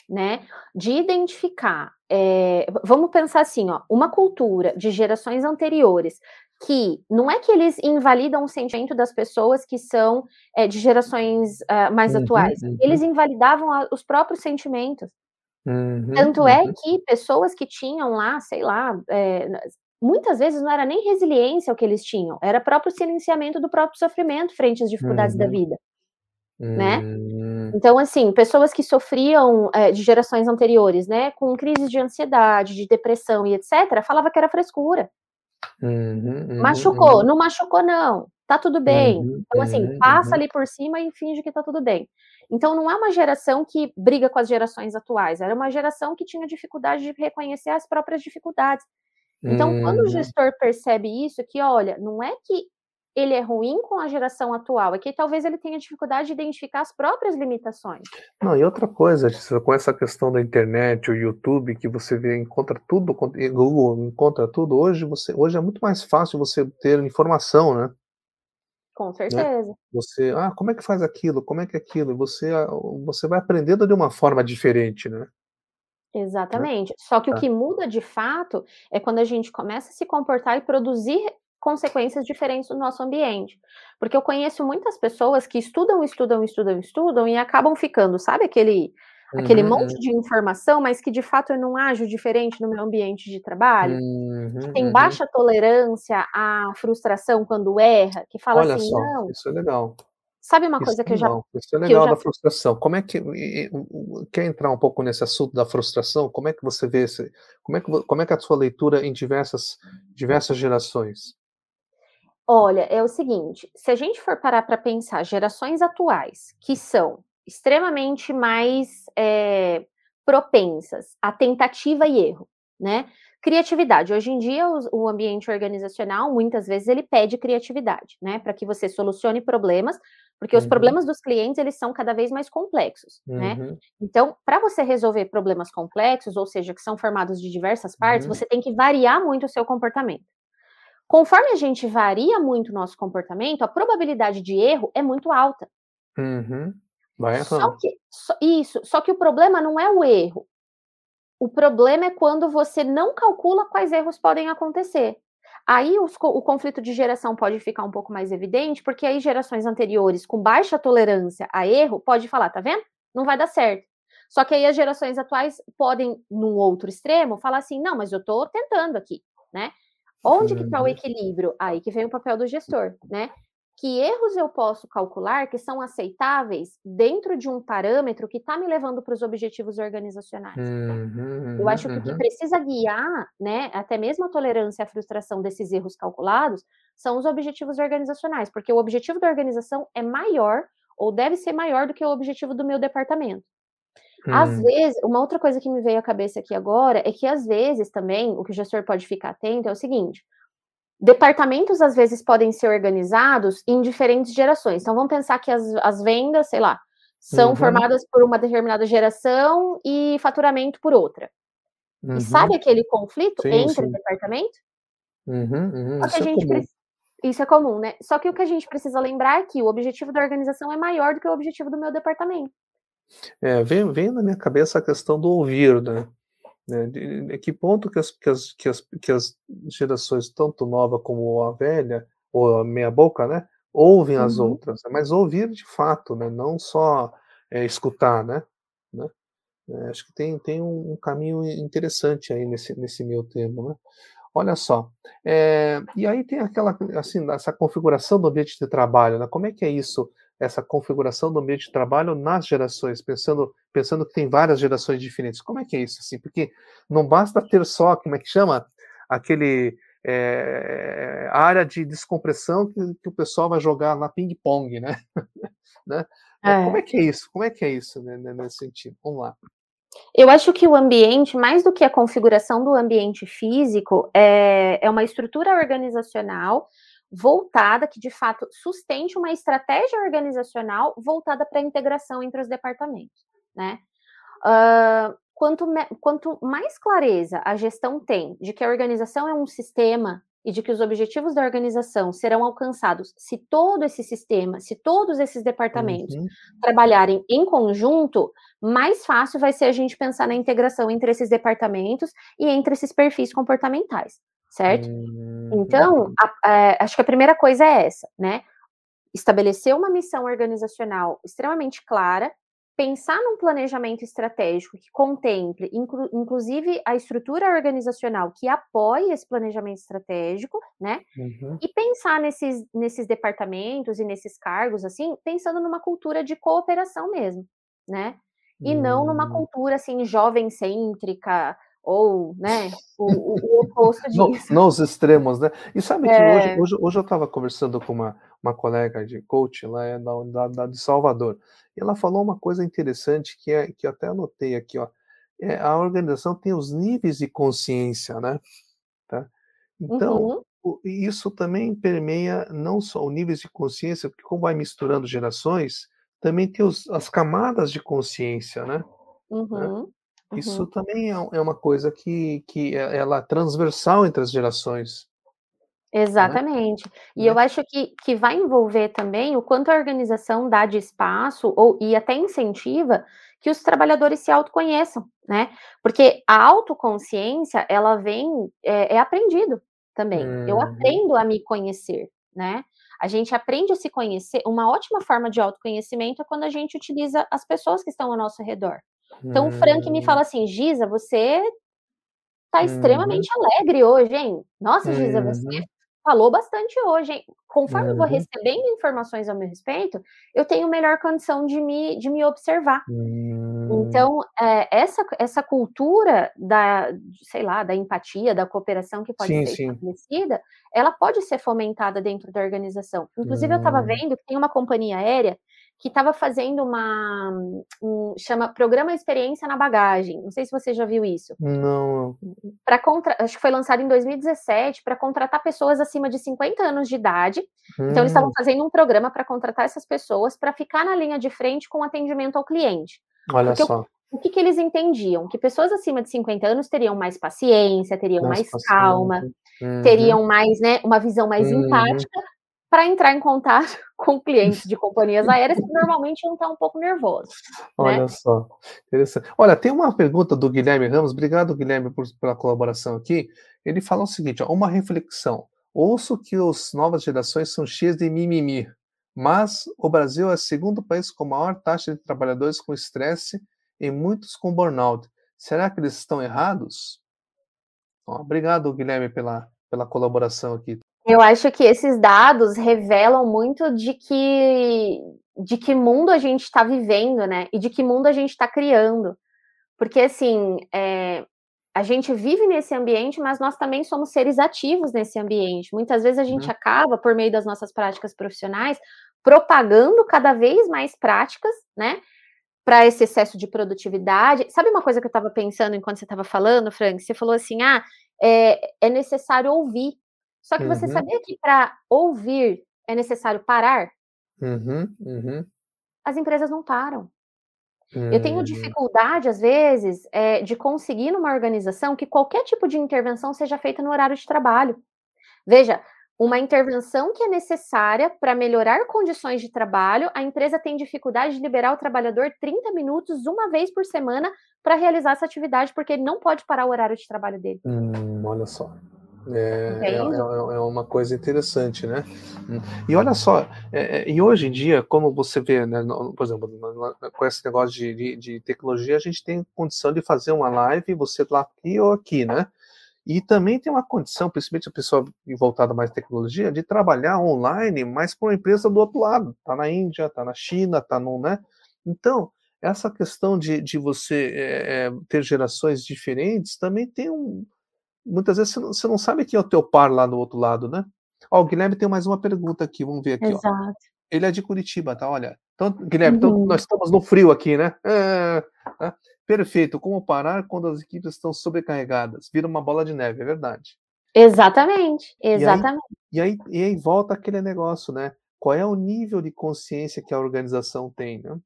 né, de identificar, é, vamos pensar assim, ó, uma cultura de gerações anteriores que não é que eles invalidam o sentimento das pessoas que são é, de gerações uh, mais uhum, atuais, uhum. eles invalidavam a, os próprios sentimentos. Uhum, Tanto é uhum. que pessoas que tinham lá, sei lá, é, muitas vezes não era nem resiliência o que eles tinham, era próprio silenciamento do próprio sofrimento frente às dificuldades da uhum. Né? Hum. Então, assim, pessoas que sofriam é, de gerações anteriores, né, com crises de ansiedade, de depressão e etc., falava que era frescura. Uhum, uhum, machucou, uhum. não machucou, não, tá tudo bem. Uhum, então, assim, uhum, passa uhum. ali por cima e finge que tá tudo bem. Então, não é uma geração que briga com as gerações atuais, era uma geração que tinha dificuldade de reconhecer as próprias dificuldades. Então, quando o gestor percebe isso, que olha, não é que ele é ruim com a geração atual, é que talvez ele tenha dificuldade de identificar as próprias limitações. Não, e outra coisa, com essa questão da internet, o YouTube, que você vê, encontra tudo, Google encontra tudo, hoje, você, hoje é muito mais fácil você ter informação, né? Com né? certeza. Né? Você, ah, como é que faz aquilo? Como é que é aquilo? Você, ah, você vai aprendendo de uma forma diferente, né? Exatamente. Né? Só que o tá. que muda de fato é quando a gente começa a se comportar e produzir consequências diferentes no nosso ambiente. Porque eu conheço muitas pessoas que estudam, estudam, estudam, estudam e acabam ficando, sabe aquele aquele uhum. monte de informação, mas que de fato eu não ajo diferente no meu ambiente de trabalho, uhum, que tem uhum. baixa tolerância à frustração quando erra, que fala Olha assim, só, não. Isso é legal. Sabe uma isso coisa que é eu já. Isso é legal da já... frustração. Como é que. Quer entrar um pouco nesse assunto da frustração? Como é que você vê esse, como é que, como é que a sua leitura em diversas, diversas gerações? Olha, é o seguinte, se a gente for parar para pensar, gerações atuais, que são extremamente mais é, propensas à tentativa e erro, né? Criatividade. Hoje em dia, o, o ambiente organizacional, muitas vezes, ele pede criatividade, né? Para que você solucione problemas, porque uhum. os problemas dos clientes, eles são cada vez mais complexos, né? uhum. né? Então, para você resolver problemas complexos, ou seja, que são formados de diversas partes, uhum. você tem que variar muito o seu comportamento. Conforme a gente varia muito o nosso comportamento, a probabilidade de erro é muito alta. Uhum. Vai só que, só, isso, só que o problema não é o erro. O problema é quando você não calcula quais erros podem acontecer. Aí os, o conflito de geração pode ficar um pouco mais evidente, porque aí gerações anteriores com baixa tolerância a erro pode falar, tá vendo? Não vai dar certo. Só que aí as gerações atuais podem, num outro extremo, falar assim, não, mas eu estou tentando aqui, né? Onde que está o equilíbrio? Aí que vem o papel do gestor, né? Que erros eu posso calcular que são aceitáveis dentro de um parâmetro que está me levando para os objetivos organizacionais. Uhum, eu acho que o que uhum. precisa guiar, né, até mesmo a tolerância e a frustração desses erros calculados, são os objetivos organizacionais, porque o objetivo da organização é maior ou deve ser maior do que o objetivo do meu departamento. Às hum. vezes, uma outra coisa que me veio à cabeça aqui agora é que às vezes também o que o gestor pode ficar atento é o seguinte: departamentos às vezes podem ser organizados em diferentes gerações. Então vamos pensar que as, as vendas, sei lá, são uhum. formadas por uma determinada geração e faturamento por outra. Uhum. E sabe aquele conflito sim, entre sim. departamentos? Uhum, uhum. Isso, é. Isso é comum, né? Só que o que a gente precisa lembrar é que o objetivo da organização é maior do que o objetivo do meu departamento. É, vem, vem na minha cabeça a questão do ouvir, né? né de, de que ponto que as, que, as, que, as, que as gerações, tanto nova como a velha, ou a meia boca, né? Ouvem as uhum. outras, né? mas ouvir de fato, né? Não só é, escutar, né? né? É, acho que tem, tem um, um, caminho interessante aí nesse, nesse meu termo, né? Olha só, é, e aí tem aquela, assim, essa configuração do ambiente de trabalho, né? Como é que é isso? Essa configuração do ambiente de trabalho nas gerações, pensando, pensando que tem várias gerações diferentes. Como é que é isso? Assim? Porque não basta ter só, como é que chama? Aquele é, área de descompressão que, que, o pessoal vai jogar na ping-pong, né? <laughs> né? É. Como é que é isso? Como é que é isso né, nesse sentido? Vamos lá. Eu acho que o ambiente, mais do que a configuração do ambiente físico, é, é uma estrutura organizacional voltada, que de fato sustente uma estratégia organizacional voltada para a integração entre os departamentos, né? Uh, quanto, quanto mais clareza a gestão tem de que a organização é um sistema e de que os objetivos da organização serão alcançados se todo esse sistema, se todos esses departamentos uhum. trabalharem em conjunto, mais fácil vai ser a gente pensar na integração entre esses departamentos e entre esses perfis comportamentais, certo? Uhum. Então, a, a, acho que a primeira coisa é essa, né? Estabelecer uma missão organizacional extremamente clara pensar num planejamento estratégico que contemple, inclu, inclusive, a estrutura organizacional que apoie esse planejamento estratégico, né? Uhum. E pensar nesses, nesses departamentos e nesses cargos, assim, pensando numa cultura de cooperação mesmo, né? E uhum. não numa hum. cultura, assim, jovem-cêntrica, ou, né, o, o oposto disso. Não, os extremos, né? E sabe que é... hoje, hoje, hoje eu estava conversando com uma, uma colega de coach lá é da, da, de Salvador, e ela falou uma coisa interessante que, é, que eu até anotei aqui, ó. É, a organização tem os níveis de consciência, né? Tá? Então, uhum. isso também permeia não só o níveis de consciência, porque como vai misturando gerações, também tem os, as camadas de consciência, né? né? Uhum. Isso também é, é uma coisa que, que é, ela é transversal entre as gerações. Né? Exatamente. Né? E eu acho que, que vai envolver também o quanto a organização dá de espaço ou, e até incentiva que os trabalhadores se autoconheçam, né? Porque a autoconsciência, ela vem, é, é aprendido também. Uhum. Eu aprendo a me conhecer, né? A gente aprende a se conhecer. Uma ótima forma de autoconhecimento é quando a gente utiliza as pessoas que estão ao nosso redor. Então, o Frank me hum. fala assim: Giza, você tá uhum. extremamente alegre hoje, hein? Nossa, Giza, uhum. você falou bastante hoje, hein? Conforme uhum. eu vou uhum. recebendo informações ao meu respeito, eu tenho melhor condição de me, de me observar. Hum. Então, é, essa, essa cultura da, sei lá, da empatia, da cooperação que pode sim, ser sim. estabelecida, ela pode ser fomentada dentro da organização. Inclusive, hum. eu estava vendo que tem uma companhia aérea que estava fazendo uma um, chama programa experiência na bagagem. Não sei se você já viu isso. Não. Para contra, acho que foi lançado em 2017 para contratar pessoas acima de 50 anos de idade. Hum. Então eles estavam hum. fazendo um programa para contratar essas pessoas para ficar na linha de frente com atendimento ao cliente. Olha Porque só. O, o que, que, eles entendiam? Que pessoas acima de 50 anos teriam mais paciência, teriam mais, mais calma, uhum. teriam mais, né, uma visão mais uhum. empática para entrar em contato <laughs> com clientes de companhias aéreas que <laughs> normalmente não estão um pouco nervosos. Olha né? só, interessante. Olha, tem uma pergunta do Guilherme Ramos, obrigado, Guilherme, por, pela colaboração aqui. Ele fala o seguinte: ó, uma reflexão. Ouço que as novas gerações são cheias de mimimi, mas o Brasil é o segundo país com maior taxa de trabalhadores com estresse e muitos com burnout. Será que eles estão errados? Ó, obrigado, Guilherme, pela, pela colaboração aqui. Eu acho que esses dados revelam muito de que de que mundo a gente está vivendo, né? E de que mundo a gente está criando. Porque assim, é, a gente vive nesse ambiente, mas nós também somos seres ativos nesse ambiente. Muitas vezes a gente uhum. acaba, por meio das nossas práticas profissionais, propagando cada vez mais práticas, né? Para esse excesso de produtividade. Sabe uma coisa que eu estava pensando enquanto você estava falando, Frank? Você falou assim: ah, é, é necessário ouvir. Só que você uhum. sabia que para ouvir é necessário parar? Uhum, uhum. As empresas não param. Eu tenho hum. dificuldade, às vezes, é, de conseguir numa organização que qualquer tipo de intervenção seja feita no horário de trabalho. Veja, uma intervenção que é necessária para melhorar condições de trabalho, a empresa tem dificuldade de liberar o trabalhador 30 minutos uma vez por semana para realizar essa atividade, porque ele não pode parar o horário de trabalho dele. Hum, olha só. É, é, é, é, uma coisa interessante, né? E olha só, é, é, e hoje em dia, como você vê, né, por exemplo, com esse negócio de, de, de, tecnologia, a gente tem condição de fazer uma live, você lá aqui ou aqui, né? E também tem uma condição, principalmente a pessoa voltada mais à tecnologia, de trabalhar online, mas para uma empresa do outro lado, tá na Índia, tá na China, tá no, né? Então, essa questão de, de você é, ter gerações diferentes também tem um, muitas vezes você não, você não sabe quem é o teu par lá do outro lado, né? Ó, o Guilherme tem mais uma pergunta aqui, vamos ver aqui. Exato. Ó. Ele é de Curitiba, tá? Olha, Então, Guilherme, então uhum. então nós estamos no frio aqui, né? É, perfeito. Como parar quando as equipes estão sobrecarregadas? Vira uma bola de neve, é verdade. Exatamente, exatamente. E aí, e aí, e aí volta aquele negócio, né? Qual é o nível de consciência que a organização tem, né?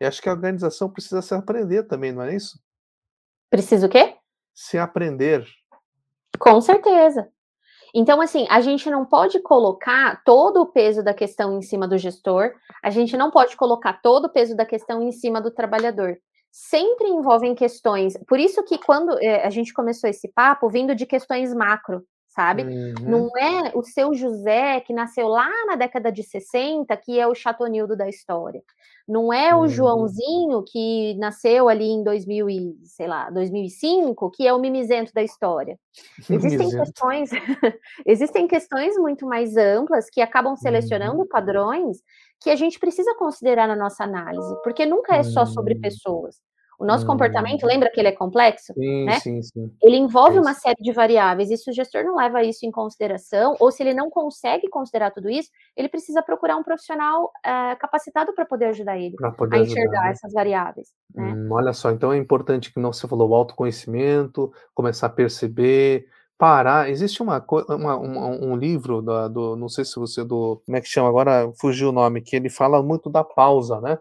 E acho que a organização precisa se aprender também, não é isso? Precisa o quê? Se aprender. Com certeza. Então, assim, a gente não pode colocar todo o peso da questão em cima do gestor, a gente não pode colocar todo o peso da questão em cima do trabalhador. Sempre envolvem questões. Por isso que quando é, a gente começou esse papo, vindo de questões macro, sabe? Uhum. Não é o seu José que nasceu lá na década de 60 que é o Chatonildo da história. Não é o uhum. Joãozinho que nasceu ali em 2000 e, sei lá, 2005 que é o mimizento da história. <laughs> Existem questões, <laughs> existem questões muito mais amplas que acabam selecionando uhum. padrões que a gente precisa considerar na nossa análise, porque nunca é só sobre hum. pessoas. O nosso hum. comportamento, lembra que ele é complexo? Sim, né? sim, sim. Ele envolve é uma série de variáveis, e se o gestor não leva isso em consideração, ou se ele não consegue considerar tudo isso, ele precisa procurar um profissional uh, capacitado para poder ajudar ele poder a enxergar ajudar, né? essas variáveis. Né? Hum, olha só, então é importante que não você falou o autoconhecimento, começar a perceber, parar. Existe uma, uma, um livro da, do, não sei se você do, como é que chama agora, fugiu o nome, que ele fala muito da pausa, né?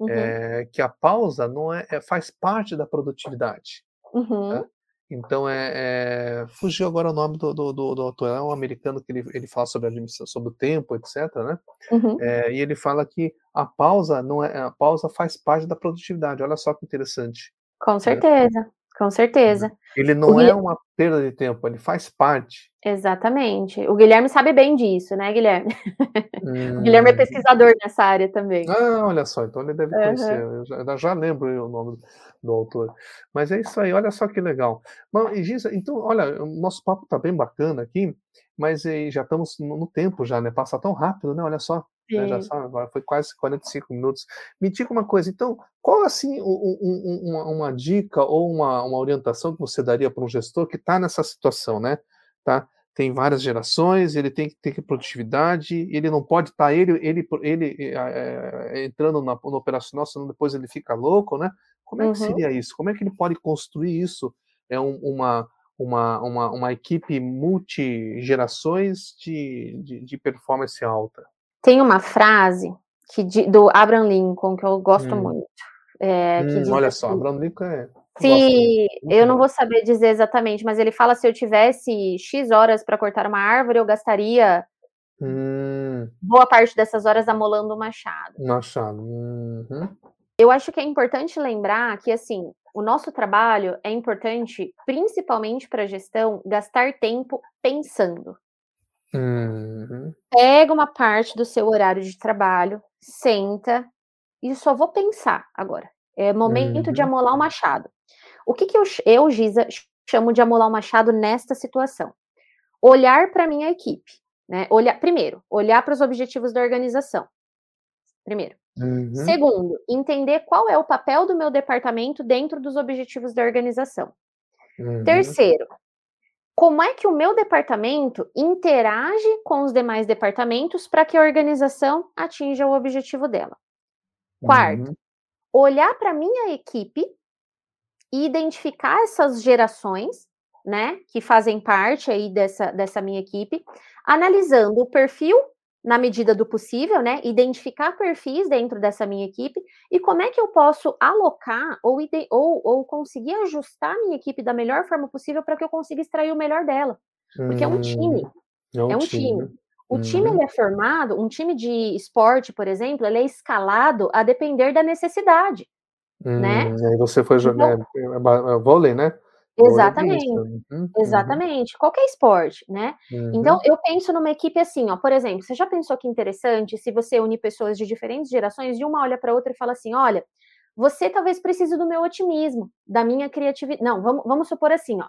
Uhum. É, que a pausa não é, é, faz parte da produtividade. Uhum. Né? Então é, é, fugiu agora o nome do, do, do, do, autor, é um americano que ele, ele fala sobre administração, sobre o tempo, etc. Né? Uhum. É, e ele fala que a pausa não é a pausa faz parte da produtividade. Olha só que interessante. Com né? certeza. Né? Com certeza. Ele não é uma perda de tempo, ele faz parte. Exatamente. O Guilherme sabe bem disso, né, Guilherme? Hum. <laughs> o Guilherme é hum. pesquisador nessa área também. Ah, olha só, então ele deve conhecer. Uhum. Eu já, já, lembro o nome do autor. Mas é isso aí, olha só que legal. então, olha, o nosso papo está bem bacana aqui, mas já estamos no tempo já, né? Passa tão rápido, né? Olha só. Né, já sabe, agora foi quase 45 minutos. Me diga uma coisa, então, qual assim um, um, uma, uma, dica ou uma, uma orientação que você daria para um gestor que está nessa situação, né? Tá? Tem várias gerações, ele tem que ter produtividade, ele não pode estar tá, ele, ele, ele é, entrando na, no operacional, senão depois ele fica louco, né? Como é que uhum. seria isso? Como é que ele pode construir isso? É um, uma, uma, uma, uma equipe multigerações de, de, de performance alta. Tem uma frase que, do Abraham Lincoln que eu gosto hum. muito. É, hum, olha assim, só, Abraham Lincoln é. Se eu não vou saber dizer exatamente, mas ele fala se eu tivesse X horas para cortar uma árvore, eu gastaria hum. boa parte dessas horas amolando o machado. Machado. Uhum. Eu acho que é importante lembrar que assim, o nosso trabalho é importante, principalmente para a gestão, gastar tempo pensando. Uhum. Pega uma parte do seu horário de trabalho, senta e só vou pensar agora. É momento uhum. de amolar o machado. O que, que eu, eu, Giza, chamo de amolar o machado nesta situação? Olhar para minha equipe. Né? Olhar, primeiro, olhar para os objetivos da organização. Primeiro. Uhum. Segundo, entender qual é o papel do meu departamento dentro dos objetivos da organização. Uhum. Terceiro, como é que o meu departamento interage com os demais departamentos para que a organização atinja o objetivo dela. Quarto, uhum. Olhar para a minha equipe e identificar essas gerações, né, que fazem parte aí dessa, dessa minha equipe, analisando o perfil na medida do possível, né, identificar perfis dentro dessa minha equipe e como é que eu posso alocar ou, ou, ou conseguir ajustar a minha equipe da melhor forma possível para que eu consiga extrair o melhor dela. Porque hum, é um time. É um, é um time. time. O time ele uhum. é formado, um time de esporte, por exemplo, ele é escalado a depender da necessidade, né? hum, né? Aí você foi jogar então, é, é, é vôlei, né? Exatamente, uhum, uhum. exatamente. Qualquer esporte, né? Uhum. Então, eu penso numa equipe assim, ó, por exemplo, você já pensou que interessante se você unir pessoas de diferentes gerações e uma olha para outra e fala assim: olha, você talvez precise do meu otimismo, da minha criatividade. Não, vamos, vamos supor assim, ó.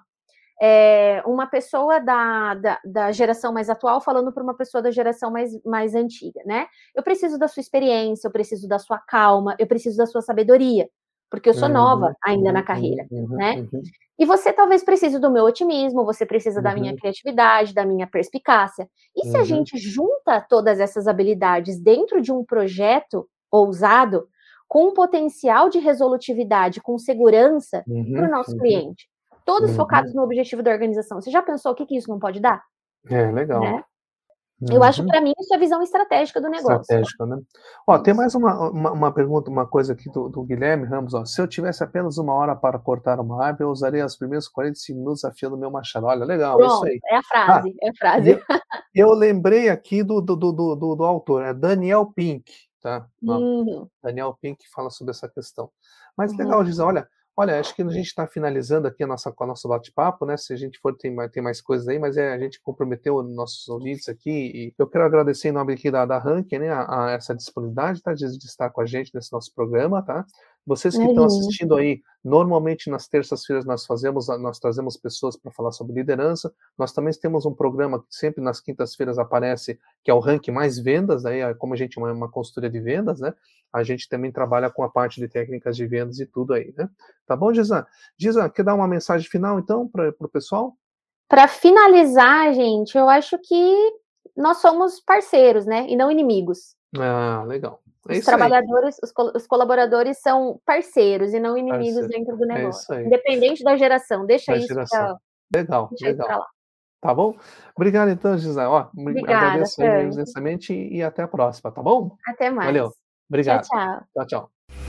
É, uma pessoa da, da, da, geração mais atual falando para uma pessoa da geração mais, mais antiga, né? Eu preciso da sua experiência, eu preciso da sua calma, eu preciso da sua sabedoria. porque eu sou nova uhum, ainda na uhum, carreira, uhum, né? Uhum. E você talvez precise do meu otimismo, você precisa da minha uhum. criatividade, da minha perspicácia. E se a gente junta todas essas habilidades dentro de um projeto ousado, com um potencial de resolutividade, com segurança para o nosso cliente, todos focados no objetivo da organização, você já pensou o que, que isso não pode dar? É, legal. Né? Eu acho que para mim isso é a visão estratégica do negócio. Estratégica, né? Ó, tem mais uma, uma, uma, pergunta, uma coisa aqui do, do Guilherme Ramos. Ó. Se eu tivesse apenas uma hora para cortar uma árvore, eu usaria os primeiros 45 minutos afiando meu machado. Olha, legal, Pronto, isso aí. É a frase, ah, é a frase. Eu, eu lembrei aqui do, do, do, do, do autor, é Daniel Pink, tá? Uhum. Daniel Pink fala sobre essa questão. Mas uhum. legal, dizer, olha, Olha, acho que a gente está finalizando aqui a nossa, o nosso bate-papo, né? Se a gente for, tem, tem mais coisas aí, mas é, a gente comprometeu nossos ouvintes aqui e eu quero agradecer em nome aqui da, da Rank, né, a, a, essa disponibilidade, tá, de, de estar com a gente nesse nosso programa, tá? Vocês que uhum. estão assistindo aí, normalmente nas terças-feiras nós fazemos, nós trazemos pessoas para falar sobre liderança. Nós também temos um programa que sempre nas quintas-feiras aparece, que é o ranking mais vendas, né? como a gente é uma, uma consultoria de vendas, né? A gente também trabalha com a parte de técnicas de vendas e tudo aí, né? Tá bom, Gisan? Gisan, quer dar uma mensagem final então para o pessoal? Para finalizar, gente, eu acho que nós somos parceiros, né? E não inimigos. Ah, legal. É os trabalhadores, os, os, colaboradores são parceiros e não inimigos Parceiro. dentro do é negócio. É Independente da geração, deixa da isso geração. Pra, legal, legal. Tá bom? Obrigado então, Gisele. Ó, Obrigada, agradeço imensamente e até a próxima, tá bom? Até mais. Valeu. Obrigado. Tchau, tchau. Tchau, tchau.